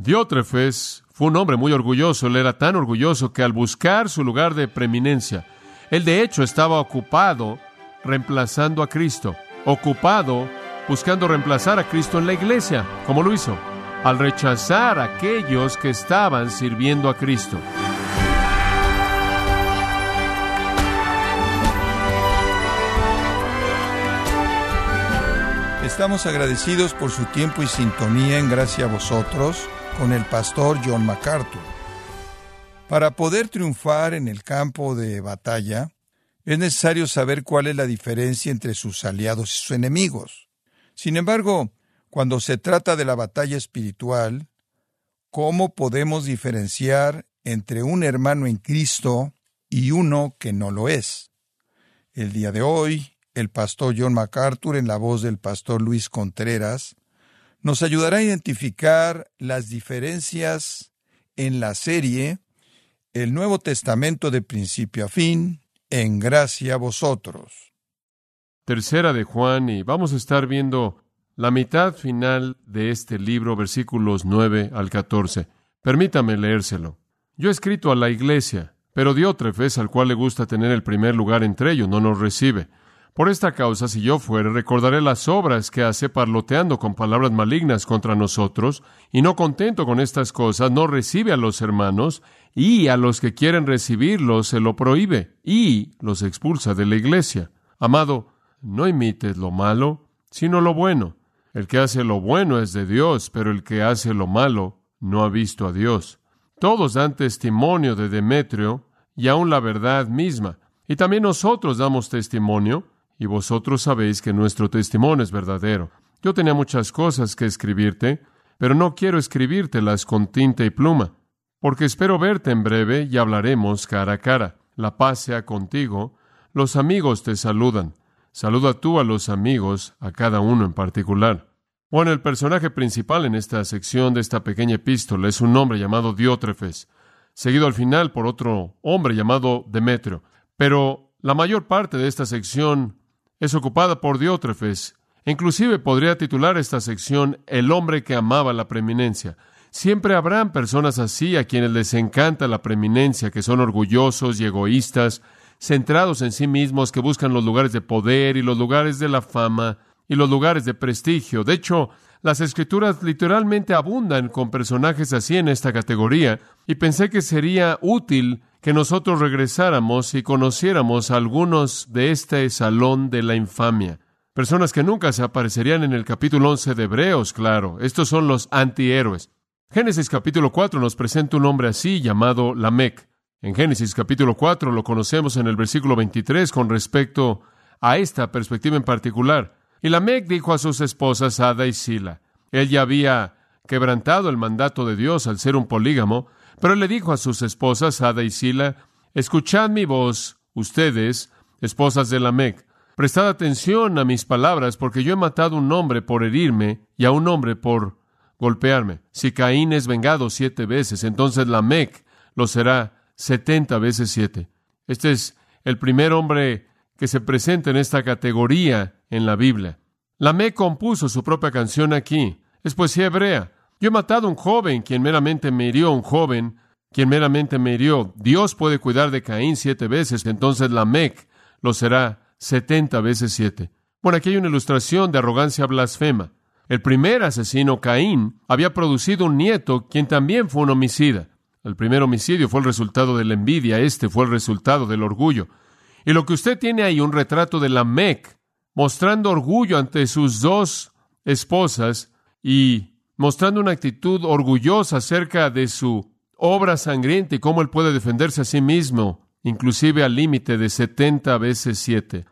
Diótrefes fue un hombre muy orgulloso, él era tan orgulloso que al buscar su lugar de preeminencia, él de hecho estaba ocupado reemplazando a Cristo, ocupado buscando reemplazar a Cristo en la iglesia, como lo hizo, al rechazar a aquellos que estaban sirviendo a Cristo. Estamos agradecidos por su tiempo y sintonía en gracia a vosotros con el pastor John MacArthur. Para poder triunfar en el campo de batalla, es necesario saber cuál es la diferencia entre sus aliados y sus enemigos. Sin embargo, cuando se trata de la batalla espiritual, ¿cómo podemos diferenciar entre un hermano en Cristo y uno que no lo es? El día de hoy, el pastor John MacArthur, en la voz del pastor Luis Contreras, nos ayudará a identificar las diferencias en la serie El Nuevo Testamento de principio a fin, en gracia a vosotros. Tercera de Juan, y vamos a estar viendo la mitad final de este libro, versículos 9 al 14. Permítame leérselo. Yo he escrito a la iglesia, pero Diótrefes, al cual le gusta tener el primer lugar entre ellos, no nos recibe. Por esta causa, si yo fuere, recordaré las obras que hace parloteando con palabras malignas contra nosotros, y no contento con estas cosas, no recibe a los hermanos, y a los que quieren recibirlos se lo prohíbe, y los expulsa de la iglesia. Amado, no imites lo malo, sino lo bueno. El que hace lo bueno es de Dios, pero el que hace lo malo no ha visto a Dios. Todos dan testimonio de Demetrio, y aun la verdad misma. Y también nosotros damos testimonio, y vosotros sabéis que nuestro testimonio es verdadero. Yo tenía muchas cosas que escribirte, pero no quiero escribírtelas con tinta y pluma, porque espero verte en breve y hablaremos cara a cara. La paz sea contigo. Los amigos te saludan. Saluda tú a los amigos, a cada uno en particular. Bueno, el personaje principal en esta sección de esta pequeña epístola es un hombre llamado Diótrefes, seguido al final por otro hombre llamado Demetrio. Pero la mayor parte de esta sección es ocupada por Diótrefes. Inclusive podría titular esta sección El hombre que amaba la preeminencia. Siempre habrán personas así a quienes les encanta la preeminencia, que son orgullosos y egoístas, centrados en sí mismos, que buscan los lugares de poder y los lugares de la fama y los lugares de prestigio. De hecho, las escrituras literalmente abundan con personajes así en esta categoría, y pensé que sería útil que nosotros regresáramos y conociéramos a algunos de este salón de la infamia. Personas que nunca se aparecerían en el capítulo 11 de Hebreos, claro. Estos son los antihéroes. Génesis capítulo 4 nos presenta un hombre así llamado Lamec. En Génesis capítulo 4 lo conocemos en el versículo 23 con respecto a esta perspectiva en particular. Y Lamec dijo a sus esposas Ada y Sila. Él ya había quebrantado el mandato de Dios al ser un polígamo, pero él le dijo a sus esposas, Ada y Sila, escuchad mi voz, ustedes, esposas de Lamec, prestad atención a mis palabras, porque yo he matado un hombre por herirme y a un hombre por golpearme. Si Caín es vengado siete veces, entonces Lamec lo será setenta veces siete. Este es el primer hombre que se presenta en esta categoría en la Biblia. Lamec compuso su propia canción aquí. Es poesía hebrea. Yo he matado a un joven, quien meramente me hirió, un joven, quien meramente me hirió. Dios puede cuidar de Caín siete veces, entonces la Mec lo será setenta veces siete. Bueno, aquí hay una ilustración de arrogancia blasfema. El primer asesino, Caín, había producido un nieto, quien también fue un homicida. El primer homicidio fue el resultado de la envidia, este fue el resultado del orgullo. Y lo que usted tiene ahí, un retrato de la Mec, mostrando orgullo ante sus dos esposas y mostrando una actitud orgullosa acerca de su obra sangrienta y cómo él puede defenderse a sí mismo, inclusive al límite de 70 veces 7.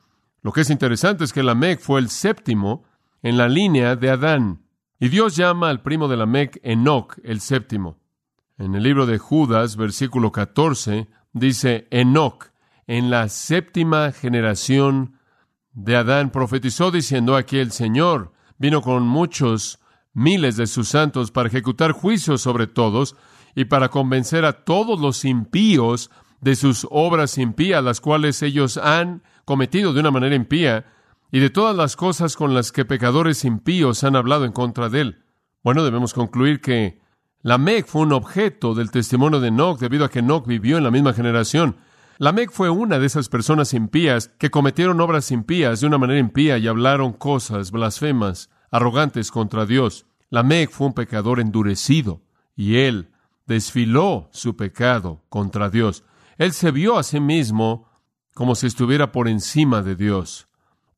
Lo que es interesante es que Lamec fue el séptimo en la línea de Adán. Y Dios llama al primo de Lamec Enoch, el séptimo. En el libro de Judas, versículo 14, dice Enoch, en la séptima generación de Adán, profetizó diciendo aquí el Señor vino con muchos miles de sus santos para ejecutar juicios sobre todos y para convencer a todos los impíos de sus obras impías, las cuales ellos han cometido de una manera impía, y de todas las cosas con las que pecadores impíos han hablado en contra de él. Bueno, debemos concluir que Lamec fue un objeto del testimonio de Enoch debido a que Enoch vivió en la misma generación. Lamec fue una de esas personas impías que cometieron obras impías de una manera impía y hablaron cosas blasfemas, arrogantes contra Dios. Lamec fue un pecador endurecido y él desfiló su pecado contra Dios. Él se vio a sí mismo como si estuviera por encima de Dios.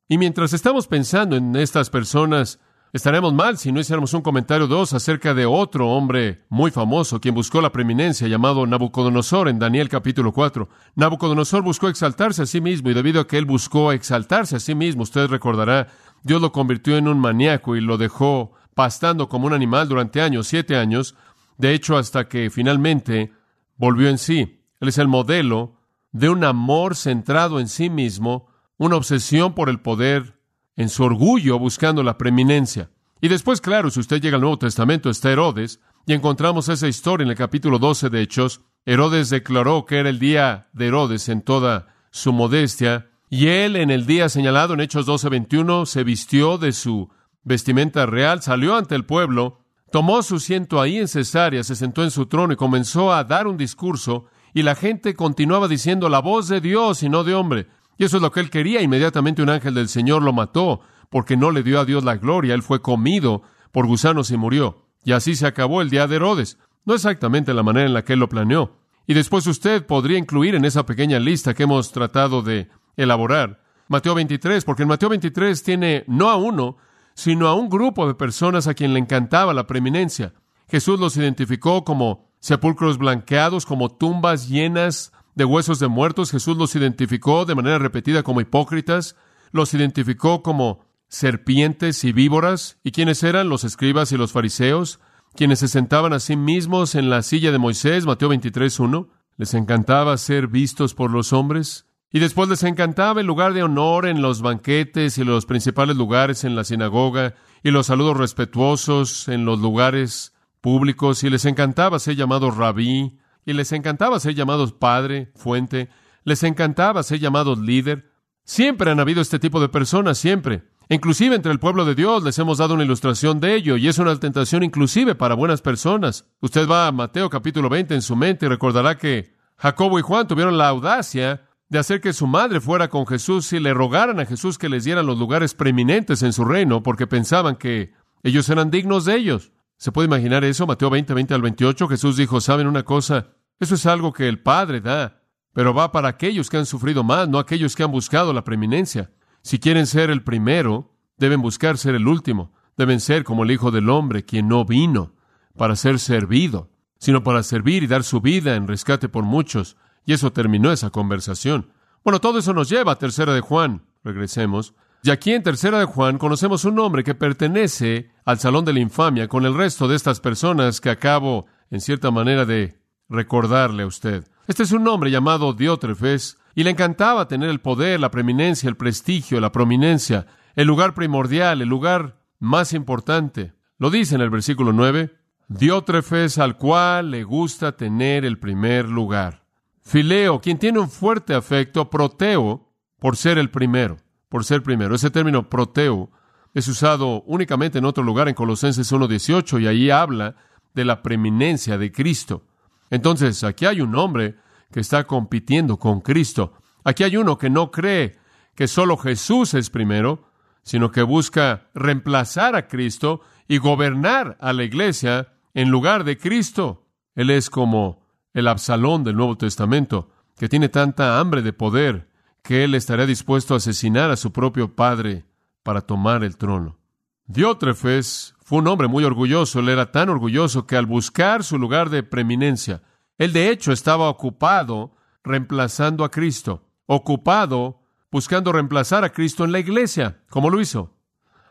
Y mientras estamos pensando en estas personas Estaremos mal si no hiciéramos un comentario dos acerca de otro hombre muy famoso, quien buscó la preeminencia, llamado Nabucodonosor en Daniel capítulo 4. Nabucodonosor buscó exaltarse a sí mismo y debido a que él buscó exaltarse a sí mismo, usted recordará, Dios lo convirtió en un maníaco y lo dejó pastando como un animal durante años, siete años, de hecho hasta que finalmente volvió en sí. Él es el modelo de un amor centrado en sí mismo, una obsesión por el poder, en su orgullo buscando la preeminencia. Y después, claro, si usted llega al Nuevo Testamento, está Herodes, y encontramos esa historia en el capítulo 12 de Hechos. Herodes declaró que era el día de Herodes en toda su modestia, y él en el día señalado en Hechos 12:21 se vistió de su vestimenta real, salió ante el pueblo, tomó su asiento ahí en Cesarea, se sentó en su trono y comenzó a dar un discurso, y la gente continuaba diciendo la voz de Dios y no de hombre. Y eso es lo que él quería. Inmediatamente un ángel del Señor lo mató porque no le dio a Dios la gloria. Él fue comido por gusanos y murió. Y así se acabó el día de Herodes. No exactamente la manera en la que él lo planeó. Y después usted podría incluir en esa pequeña lista que hemos tratado de elaborar Mateo 23, porque en Mateo 23 tiene no a uno, sino a un grupo de personas a quien le encantaba la preeminencia. Jesús los identificó como sepulcros blanqueados, como tumbas llenas de huesos de muertos. Jesús los identificó de manera repetida como hipócritas, los identificó como serpientes y víboras. ¿Y quiénes eran? Los escribas y los fariseos, quienes se sentaban a sí mismos en la silla de Moisés, Mateo 23.1. Les encantaba ser vistos por los hombres. Y después les encantaba el lugar de honor en los banquetes y los principales lugares en la sinagoga y los saludos respetuosos en los lugares públicos y les encantaba ser llamados rabí y les encantaba ser llamados padre, fuente, les encantaba ser llamados líder. Siempre han habido este tipo de personas, siempre. Inclusive entre el pueblo de Dios les hemos dado una ilustración de ello y es una tentación inclusive para buenas personas. Usted va a Mateo capítulo 20 en su mente y recordará que Jacobo y Juan tuvieron la audacia de hacer que su madre fuera con Jesús y le rogaran a Jesús que les dieran los lugares preeminentes en su reino porque pensaban que ellos eran dignos de ellos. ¿Se puede imaginar eso? Mateo 20, 20 al 28. Jesús dijo, ¿saben una cosa? Eso es algo que el Padre da, pero va para aquellos que han sufrido más, no aquellos que han buscado la preeminencia. Si quieren ser el primero, deben buscar ser el último. Deben ser como el Hijo del Hombre, quien no vino para ser servido, sino para servir y dar su vida en rescate por muchos. Y eso terminó esa conversación. Bueno, todo eso nos lleva a Tercera de Juan. Regresemos. Y aquí en Tercera de Juan conocemos un hombre que pertenece al Salón de la Infamia con el resto de estas personas que acabo, en cierta manera, de recordarle a usted. Este es un hombre llamado Diótrefes, y le encantaba tener el poder, la preeminencia, el prestigio, la prominencia, el lugar primordial, el lugar más importante. Lo dice en el versículo 9, Diótrefes al cual le gusta tener el primer lugar. Fileo, quien tiene un fuerte afecto, proteo, por ser el primero, por ser primero. Ese término proteo es usado únicamente en otro lugar en Colosenses 1.18 y ahí habla de la preeminencia de Cristo. Entonces, aquí hay un hombre que está compitiendo con Cristo. Aquí hay uno que no cree que solo Jesús es primero, sino que busca reemplazar a Cristo y gobernar a la iglesia en lugar de Cristo. Él es como el Absalón del Nuevo Testamento, que tiene tanta hambre de poder que él estaría dispuesto a asesinar a su propio padre para tomar el trono. Diótrefes fue un hombre muy orgulloso, él era tan orgulloso que al buscar su lugar de preeminencia, él de hecho estaba ocupado reemplazando a Cristo, ocupado buscando reemplazar a Cristo en la iglesia, como lo hizo,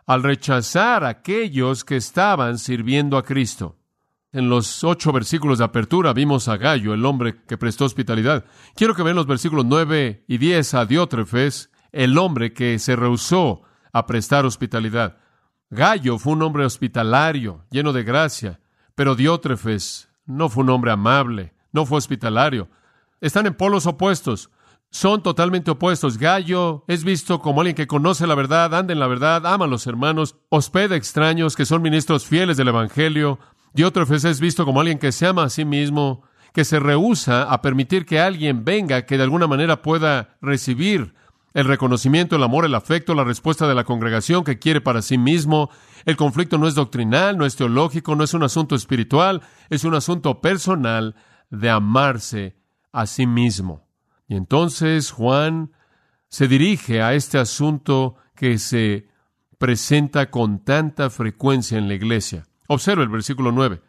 al rechazar a aquellos que estaban sirviendo a Cristo. En los ocho versículos de apertura vimos a Gallo, el hombre que prestó hospitalidad. Quiero que vean los versículos nueve y diez a Diótrefes, el hombre que se rehusó a prestar hospitalidad. Gallo fue un hombre hospitalario, lleno de gracia, pero Diótrefes no fue un hombre amable, no fue hospitalario. Están en polos opuestos, son totalmente opuestos. Gallo es visto como alguien que conoce la verdad, anda en la verdad, ama a los hermanos, hospeda extraños que son ministros fieles del Evangelio, Diótrefes es visto como alguien que se ama a sí mismo, que se rehúsa a permitir que alguien venga que de alguna manera pueda recibir el reconocimiento, el amor, el afecto, la respuesta de la congregación que quiere para sí mismo. El conflicto no es doctrinal, no es teológico, no es un asunto espiritual, es un asunto personal de amarse a sí mismo. Y entonces Juan se dirige a este asunto que se presenta con tanta frecuencia en la iglesia. Observa el versículo 9.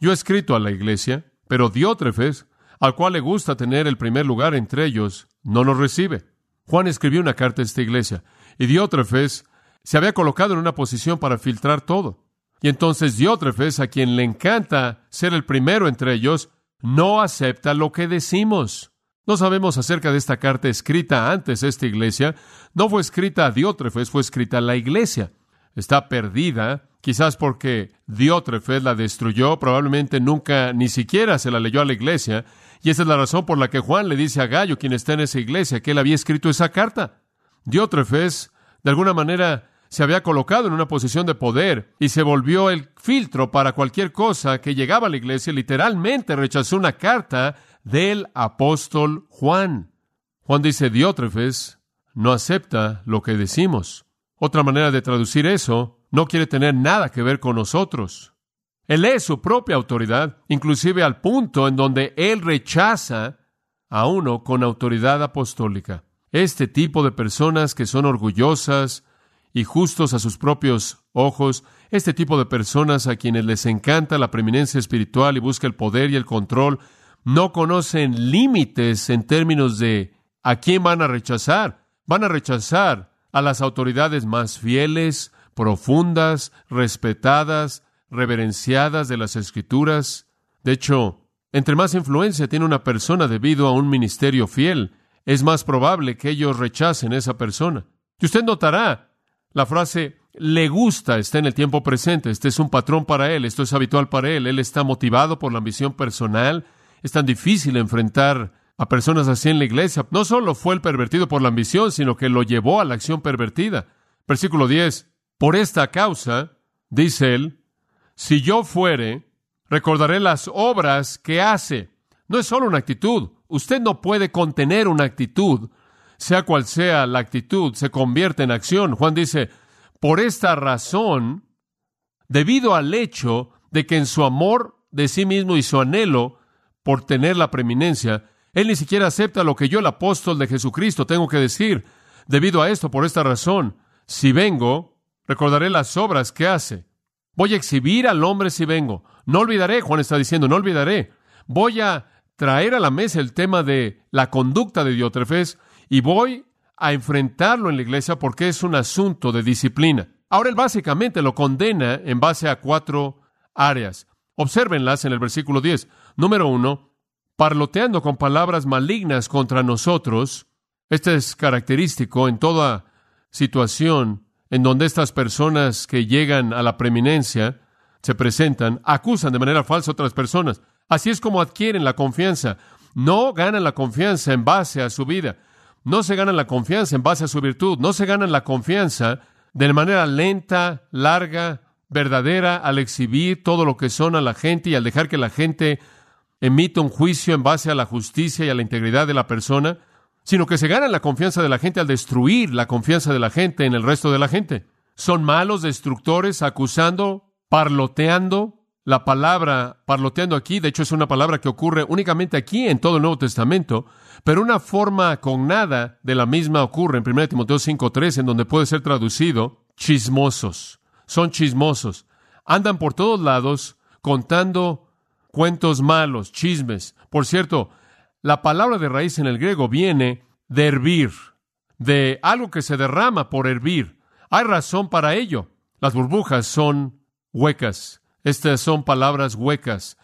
Yo he escrito a la iglesia, pero Diótrefes, al cual le gusta tener el primer lugar entre ellos, no nos recibe. Juan escribió una carta a esta iglesia y Diótrefes se había colocado en una posición para filtrar todo. Y entonces Diótrefes, a quien le encanta ser el primero entre ellos, no acepta lo que decimos. No sabemos acerca de esta carta escrita antes esta iglesia. No fue escrita a Diótrefes, fue escrita a la iglesia. Está perdida, quizás porque Diótrefes la destruyó, probablemente nunca ni siquiera se la leyó a la iglesia, y esa es la razón por la que Juan le dice a Gallo, quien está en esa iglesia, que él había escrito esa carta. Diótrefes, de alguna manera, se había colocado en una posición de poder y se volvió el filtro para cualquier cosa que llegaba a la iglesia. Literalmente rechazó una carta del apóstol Juan. Juan dice, Diótrefes no acepta lo que decimos. Otra manera de traducir eso, no quiere tener nada que ver con nosotros. Él es su propia autoridad, inclusive al punto en donde él rechaza a uno con autoridad apostólica. Este tipo de personas que son orgullosas y justos a sus propios ojos, este tipo de personas a quienes les encanta la preeminencia espiritual y busca el poder y el control, no conocen límites en términos de a quién van a rechazar. Van a rechazar a las autoridades más fieles, profundas, respetadas, reverenciadas de las escrituras. De hecho, entre más influencia tiene una persona debido a un ministerio fiel, es más probable que ellos rechacen a esa persona. Y usted notará, la frase le gusta está en el tiempo presente, este es un patrón para él, esto es habitual para él, él está motivado por la ambición personal, es tan difícil enfrentar a personas así en la iglesia. No solo fue el pervertido por la ambición, sino que lo llevó a la acción pervertida. Versículo 10. Por esta causa, dice él, si yo fuere, recordaré las obras que hace. No es solo una actitud. Usted no puede contener una actitud. Sea cual sea la actitud, se convierte en acción. Juan dice, por esta razón, debido al hecho de que en su amor de sí mismo y su anhelo por tener la preeminencia, él ni siquiera acepta lo que yo, el apóstol de Jesucristo, tengo que decir. Debido a esto, por esta razón, si vengo, recordaré las obras que hace. Voy a exhibir al hombre si vengo. No olvidaré, Juan está diciendo, no olvidaré. Voy a traer a la mesa el tema de la conducta de Diótrefes y voy a enfrentarlo en la iglesia porque es un asunto de disciplina. Ahora él básicamente lo condena en base a cuatro áreas. Obsérvenlas en el versículo 10. Número uno, parloteando con palabras malignas contra nosotros. Este es característico en toda situación en donde estas personas que llegan a la preeminencia se presentan, acusan de manera falsa a otras personas. Así es como adquieren la confianza. No ganan la confianza en base a su vida. No se ganan la confianza en base a su virtud. No se ganan la confianza de manera lenta, larga, verdadera, al exhibir todo lo que son a la gente y al dejar que la gente emita un juicio en base a la justicia y a la integridad de la persona sino que se ganan la confianza de la gente al destruir la confianza de la gente en el resto de la gente. Son malos destructores acusando, parloteando. La palabra parloteando aquí, de hecho, es una palabra que ocurre únicamente aquí en todo el Nuevo Testamento, pero una forma con nada de la misma ocurre en 1 Timoteo 5.3, en donde puede ser traducido chismosos. Son chismosos. Andan por todos lados contando cuentos malos, chismes. Por cierto, la palabra de raíz en el griego viene de hervir, de algo que se derrama por hervir. Hay razón para ello. Las burbujas son huecas. Estas son palabras huecas,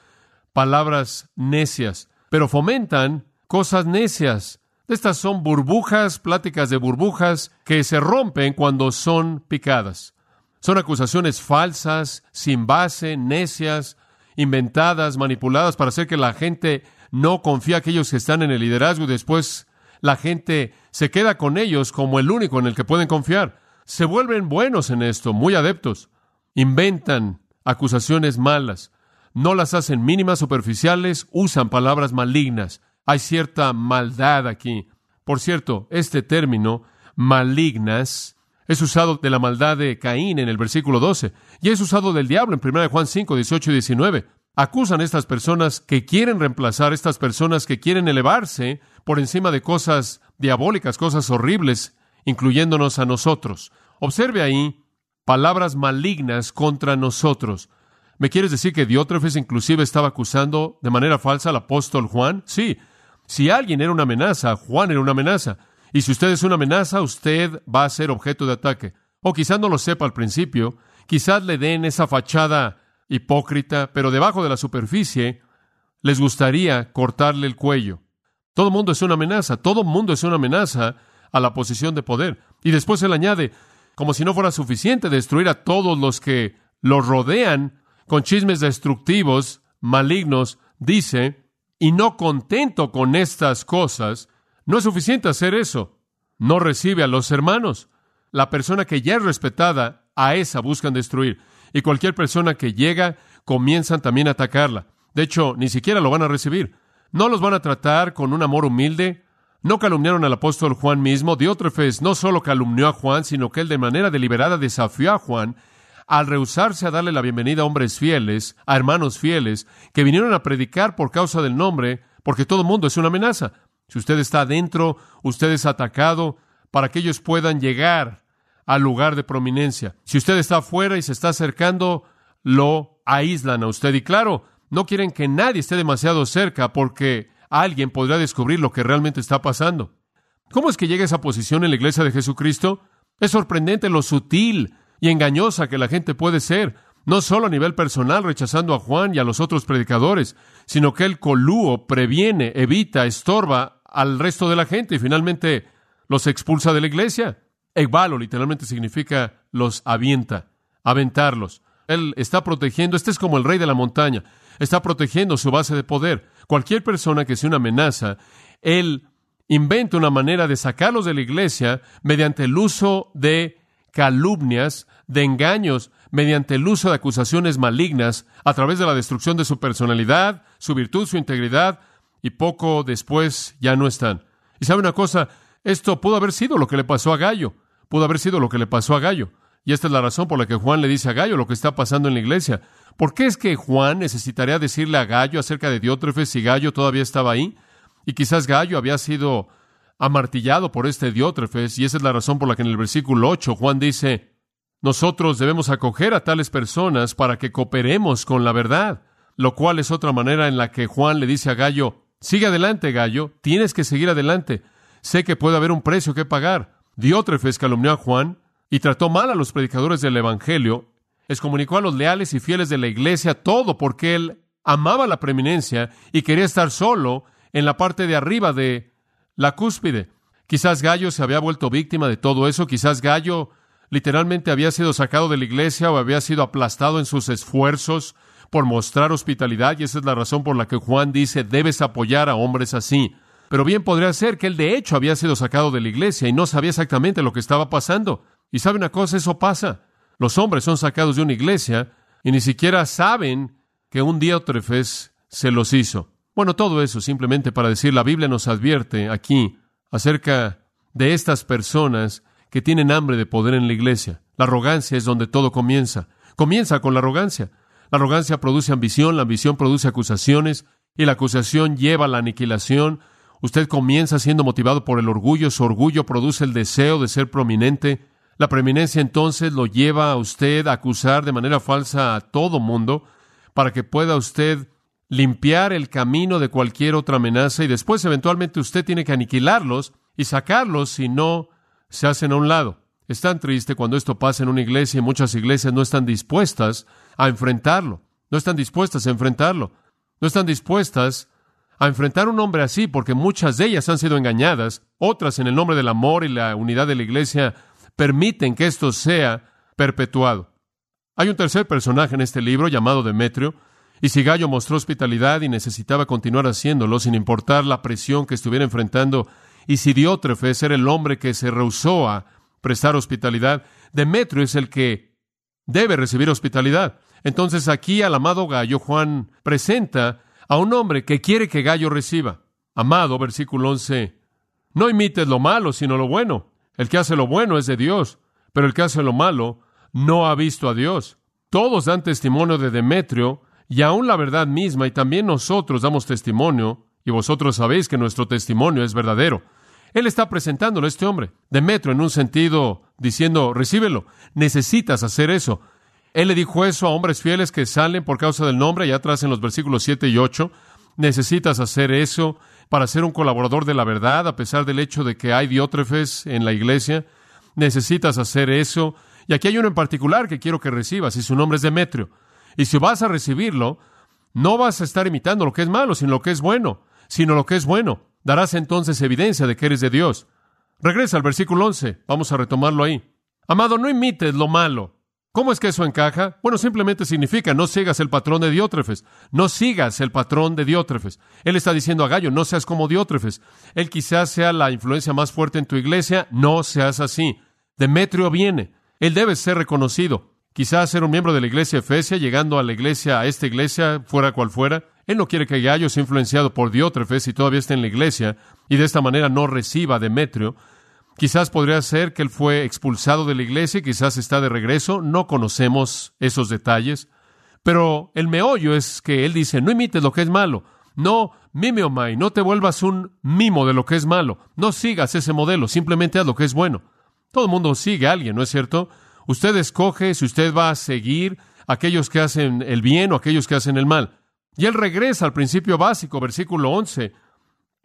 palabras necias, pero fomentan cosas necias. Estas son burbujas, pláticas de burbujas que se rompen cuando son picadas. Son acusaciones falsas, sin base, necias, inventadas, manipuladas para hacer que la gente no confía a aquellos que están en el liderazgo y después la gente se queda con ellos como el único en el que pueden confiar. Se vuelven buenos en esto, muy adeptos. Inventan acusaciones malas. no las hacen mínimas, superficiales, usan palabras malignas. Hay cierta maldad aquí. Por cierto, este término, malignas, es usado de la maldad de Caín en el versículo 12 y es usado del diablo en 1 Juan 5, 18 y 19. Acusan a estas personas que quieren reemplazar, estas personas que quieren elevarse por encima de cosas diabólicas, cosas horribles, incluyéndonos a nosotros. Observe ahí palabras malignas contra nosotros. ¿Me quieres decir que Diótrefes inclusive estaba acusando de manera falsa al apóstol Juan? Sí. Si alguien era una amenaza, Juan era una amenaza. Y si usted es una amenaza, usted va a ser objeto de ataque. O quizás no lo sepa al principio, quizás le den esa fachada hipócrita, pero debajo de la superficie les gustaría cortarle el cuello. Todo mundo es una amenaza, todo mundo es una amenaza a la posición de poder. Y después él añade, como si no fuera suficiente destruir a todos los que los rodean con chismes destructivos, malignos, dice, y no contento con estas cosas, no es suficiente hacer eso. No recibe a los hermanos. La persona que ya es respetada, a esa buscan destruir. Y cualquier persona que llega, comienzan también a atacarla. De hecho, ni siquiera lo van a recibir. No los van a tratar con un amor humilde. No calumniaron al apóstol Juan mismo. Diótrefes no solo calumnió a Juan, sino que él de manera deliberada desafió a Juan al rehusarse a darle la bienvenida a hombres fieles, a hermanos fieles, que vinieron a predicar por causa del nombre, porque todo mundo es una amenaza. Si usted está adentro, usted es atacado para que ellos puedan llegar al lugar de prominencia. Si usted está afuera y se está acercando, lo aíslan a usted. Y claro, no quieren que nadie esté demasiado cerca porque alguien podrá descubrir lo que realmente está pasando. ¿Cómo es que llega esa posición en la iglesia de Jesucristo? Es sorprendente lo sutil y engañosa que la gente puede ser, no solo a nivel personal rechazando a Juan y a los otros predicadores, sino que el colúo previene, evita, estorba al resto de la gente y finalmente los expulsa de la iglesia. Egbalo literalmente significa los avienta, aventarlos. Él está protegiendo, este es como el rey de la montaña, está protegiendo su base de poder. Cualquier persona que sea una amenaza, él inventa una manera de sacarlos de la iglesia mediante el uso de calumnias, de engaños, mediante el uso de acusaciones malignas, a través de la destrucción de su personalidad, su virtud, su integridad, y poco después ya no están. Y sabe una cosa, esto pudo haber sido lo que le pasó a Gallo, pudo haber sido lo que le pasó a Gallo. Y esta es la razón por la que Juan le dice a Gallo lo que está pasando en la iglesia. ¿Por qué es que Juan necesitaría decirle a Gallo acerca de Diótrefes si Gallo todavía estaba ahí? Y quizás Gallo había sido amartillado por este Diótrefes, y esa es la razón por la que en el versículo 8 Juan dice, nosotros debemos acoger a tales personas para que cooperemos con la verdad, lo cual es otra manera en la que Juan le dice a Gallo, sigue adelante, Gallo, tienes que seguir adelante, sé que puede haber un precio que pagar. Diótrefes calumnió a Juan y trató mal a los predicadores del Evangelio, excomunicó a los leales y fieles de la iglesia todo porque él amaba la preeminencia y quería estar solo en la parte de arriba de la cúspide. Quizás Gallo se había vuelto víctima de todo eso, quizás Gallo literalmente había sido sacado de la iglesia o había sido aplastado en sus esfuerzos por mostrar hospitalidad, y esa es la razón por la que Juan dice, debes apoyar a hombres así. Pero bien podría ser que él de hecho había sido sacado de la iglesia y no sabía exactamente lo que estaba pasando. Y sabe una cosa, eso pasa. Los hombres son sacados de una iglesia y ni siquiera saben que un día Otrefes se los hizo. Bueno, todo eso simplemente para decir, la Biblia nos advierte aquí acerca de estas personas que tienen hambre de poder en la iglesia. La arrogancia es donde todo comienza. Comienza con la arrogancia. La arrogancia produce ambición, la ambición produce acusaciones y la acusación lleva a la aniquilación. Usted comienza siendo motivado por el orgullo, su orgullo produce el deseo de ser prominente. La preeminencia entonces lo lleva a usted a acusar de manera falsa a todo mundo para que pueda usted limpiar el camino de cualquier otra amenaza y después eventualmente usted tiene que aniquilarlos y sacarlos si no se hacen a un lado. Es tan triste cuando esto pasa en una iglesia y muchas iglesias no están dispuestas a enfrentarlo, no están dispuestas a enfrentarlo, no están dispuestas a enfrentar a un hombre así porque muchas de ellas han sido engañadas, otras en el nombre del amor y la unidad de la iglesia permiten que esto sea perpetuado. Hay un tercer personaje en este libro llamado Demetrio, y si Gallo mostró hospitalidad y necesitaba continuar haciéndolo sin importar la presión que estuviera enfrentando, y si Diótrefes era el hombre que se rehusó a prestar hospitalidad, Demetrio es el que debe recibir hospitalidad. Entonces aquí al amado Gallo Juan presenta a un hombre que quiere que Gallo reciba. Amado, versículo 11, no imites lo malo, sino lo bueno. El que hace lo bueno es de Dios, pero el que hace lo malo no ha visto a Dios. Todos dan testimonio de Demetrio, y aún la verdad misma, y también nosotros damos testimonio, y vosotros sabéis que nuestro testimonio es verdadero. Él está presentándolo a este hombre, Demetrio, en un sentido diciendo, recíbelo, necesitas hacer eso. Él le dijo eso a hombres fieles que salen por causa del nombre, allá atrás en los versículos 7 y 8. Necesitas hacer eso para ser un colaborador de la verdad, a pesar del hecho de que hay diótrefes en la iglesia. Necesitas hacer eso. Y aquí hay uno en particular que quiero que recibas, y su nombre es Demetrio. Y si vas a recibirlo, no vas a estar imitando lo que es malo, sino lo que es bueno, sino lo que es bueno. Darás entonces evidencia de que eres de Dios. Regresa al versículo 11. Vamos a retomarlo ahí. Amado, no imites lo malo. ¿Cómo es que eso encaja? Bueno, simplemente significa no sigas el patrón de Diótrefes, no sigas el patrón de Diótrefes. Él está diciendo a Gallo, no seas como Diótrefes. Él quizás sea la influencia más fuerte en tu iglesia, no seas así. Demetrio viene, él debe ser reconocido. Quizás ser un miembro de la iglesia Efesia, llegando a la iglesia, a esta iglesia, fuera cual fuera. Él no quiere que Gallo sea influenciado por Diótrefes y todavía esté en la iglesia y de esta manera no reciba a Demetrio. Quizás podría ser que él fue expulsado de la iglesia, quizás está de regreso, no conocemos esos detalles, pero el meollo es que él dice, no imites lo que es malo, no mimeomai, no te vuelvas un mimo de lo que es malo, no sigas ese modelo, simplemente haz lo que es bueno. Todo el mundo sigue a alguien, ¿no es cierto? Usted escoge si usted va a seguir aquellos que hacen el bien o aquellos que hacen el mal. Y él regresa al principio básico, versículo 11.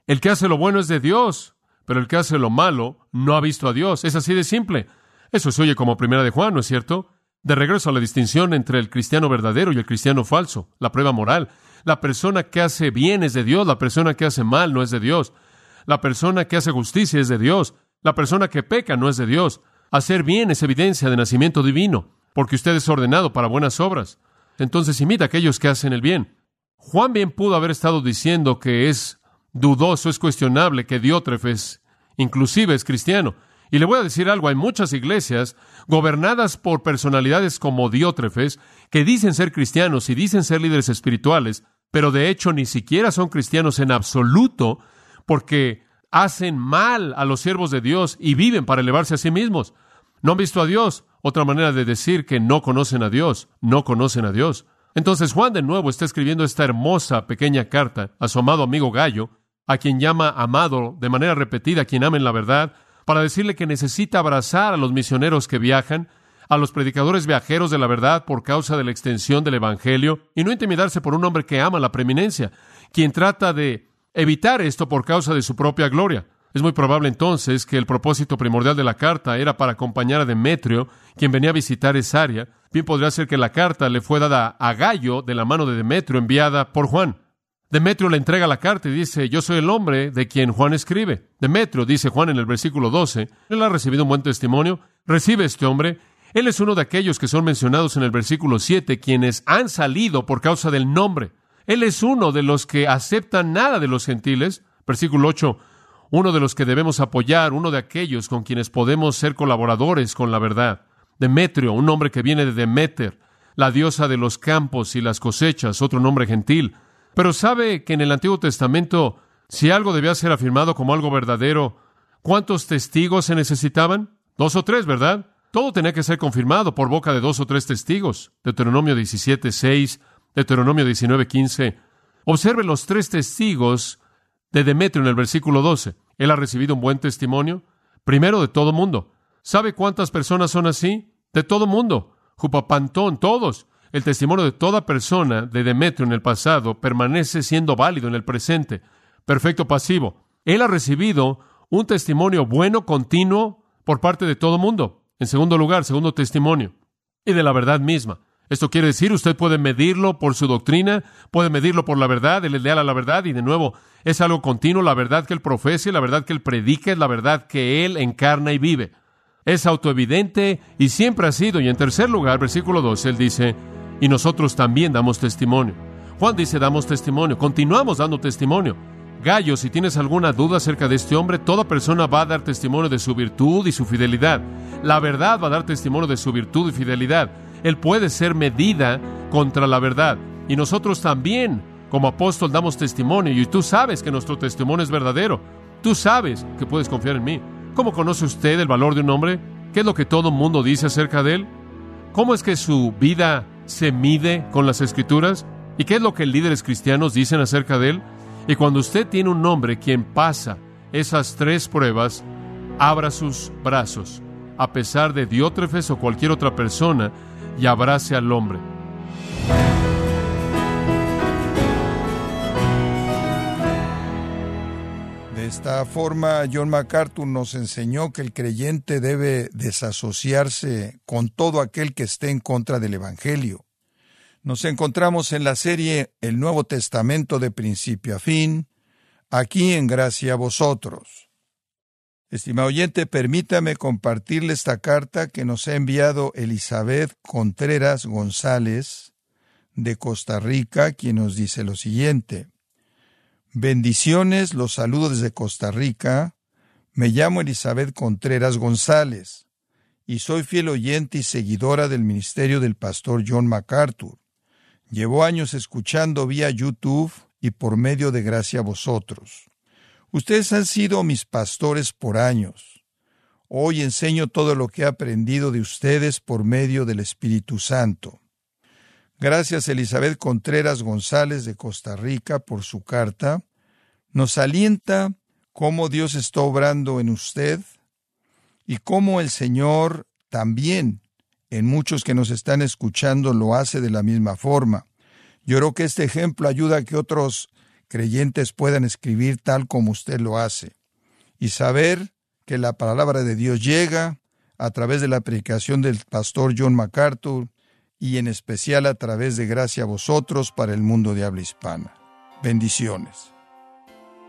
El que hace lo bueno es de Dios, pero el que hace lo malo no ha visto a Dios. Es así de simple. Eso se oye como primera de Juan, ¿no es cierto? De regreso a la distinción entre el cristiano verdadero y el cristiano falso, la prueba moral. La persona que hace bien es de Dios, la persona que hace mal no es de Dios. La persona que hace justicia es de Dios, la persona que peca no es de Dios. Hacer bien es evidencia de nacimiento divino, porque usted es ordenado para buenas obras. Entonces imita a aquellos que hacen el bien. Juan bien pudo haber estado diciendo que es dudoso, es cuestionable que Diótrefes inclusive es cristiano. Y le voy a decir algo, hay muchas iglesias gobernadas por personalidades como Diótrefes que dicen ser cristianos y dicen ser líderes espirituales, pero de hecho ni siquiera son cristianos en absoluto porque hacen mal a los siervos de Dios y viven para elevarse a sí mismos. No han visto a Dios. Otra manera de decir que no conocen a Dios, no conocen a Dios. Entonces Juan de nuevo está escribiendo esta hermosa pequeña carta a su amado amigo Gallo, a quien llama amado de manera repetida, a quien amen la verdad, para decirle que necesita abrazar a los misioneros que viajan, a los predicadores viajeros de la verdad por causa de la extensión del Evangelio, y no intimidarse por un hombre que ama la preeminencia, quien trata de evitar esto por causa de su propia gloria. Es muy probable entonces que el propósito primordial de la carta era para acompañar a Demetrio, quien venía a visitar esa área. Bien podría ser que la carta le fue dada a Gallo de la mano de Demetrio enviada por Juan. Demetrio le entrega la carta y dice, yo soy el hombre de quien Juan escribe. Demetrio, dice Juan en el versículo 12, él ha recibido un buen testimonio, recibe este hombre. Él es uno de aquellos que son mencionados en el versículo 7, quienes han salido por causa del nombre. Él es uno de los que aceptan nada de los gentiles. Versículo 8, uno de los que debemos apoyar, uno de aquellos con quienes podemos ser colaboradores con la verdad. Demetrio, un hombre que viene de Demeter, la diosa de los campos y las cosechas, otro nombre gentil. Pero sabe que en el Antiguo Testamento, si algo debía ser afirmado como algo verdadero, ¿cuántos testigos se necesitaban? Dos o tres, ¿verdad? Todo tenía que ser confirmado por boca de dos o tres testigos. Deuteronomio 17, 6, Deuteronomio 19, 15. Observe los tres testigos de Demetrio en el versículo 12. Él ha recibido un buen testimonio. Primero, de todo mundo. ¿Sabe cuántas personas son así? De todo mundo. Jupapantón, todos. El testimonio de toda persona de Demetrio en el pasado permanece siendo válido en el presente. Perfecto pasivo. Él ha recibido un testimonio bueno, continuo, por parte de todo mundo. En segundo lugar, segundo testimonio. Y de la verdad misma. Esto quiere decir, usted puede medirlo por su doctrina, puede medirlo por la verdad, él es leal a la verdad, y de nuevo, es algo continuo, la verdad que él profesa, la verdad que él predica, la verdad que él encarna y vive. Es autoevidente y siempre ha sido. Y en tercer lugar, versículo 12, él dice, y nosotros también damos testimonio. Juan dice, damos testimonio, continuamos dando testimonio. Gallo, si tienes alguna duda acerca de este hombre, toda persona va a dar testimonio de su virtud y su fidelidad. La verdad va a dar testimonio de su virtud y fidelidad. Él puede ser medida contra la verdad. Y nosotros también, como apóstol, damos testimonio y tú sabes que nuestro testimonio es verdadero. Tú sabes que puedes confiar en mí. ¿Cómo conoce usted el valor de un hombre? ¿Qué es lo que todo mundo dice acerca de él? ¿Cómo es que su vida se mide con las escrituras? ¿Y qué es lo que líderes cristianos dicen acerca de él? Y cuando usted tiene un hombre quien pasa esas tres pruebas, abra sus brazos, a pesar de Diótrefes o cualquier otra persona, y abrace al hombre. Esta forma, John MacArthur nos enseñó que el creyente debe desasociarse con todo aquel que esté en contra del Evangelio. Nos encontramos en la serie El Nuevo Testamento de principio a fin, aquí en Gracia a vosotros. Estimado oyente, permítame compartirle esta carta que nos ha enviado Elizabeth Contreras González de Costa Rica, quien nos dice lo siguiente. Bendiciones, los saludo desde Costa Rica. Me llamo Elizabeth Contreras González y soy fiel oyente y seguidora del ministerio del pastor John MacArthur. Llevo años escuchando vía YouTube y por medio de gracia a vosotros. Ustedes han sido mis pastores por años. Hoy enseño todo lo que he aprendido de ustedes por medio del Espíritu Santo. Gracias Elizabeth Contreras González de Costa Rica por su carta. Nos alienta cómo Dios está obrando en usted y cómo el Señor también en muchos que nos están escuchando lo hace de la misma forma. Yo que este ejemplo ayuda a que otros creyentes puedan escribir tal como usted lo hace y saber que la palabra de Dios llega a través de la predicación del pastor John MacArthur y en especial a través de gracia a vosotros para el mundo de habla hispana. Bendiciones.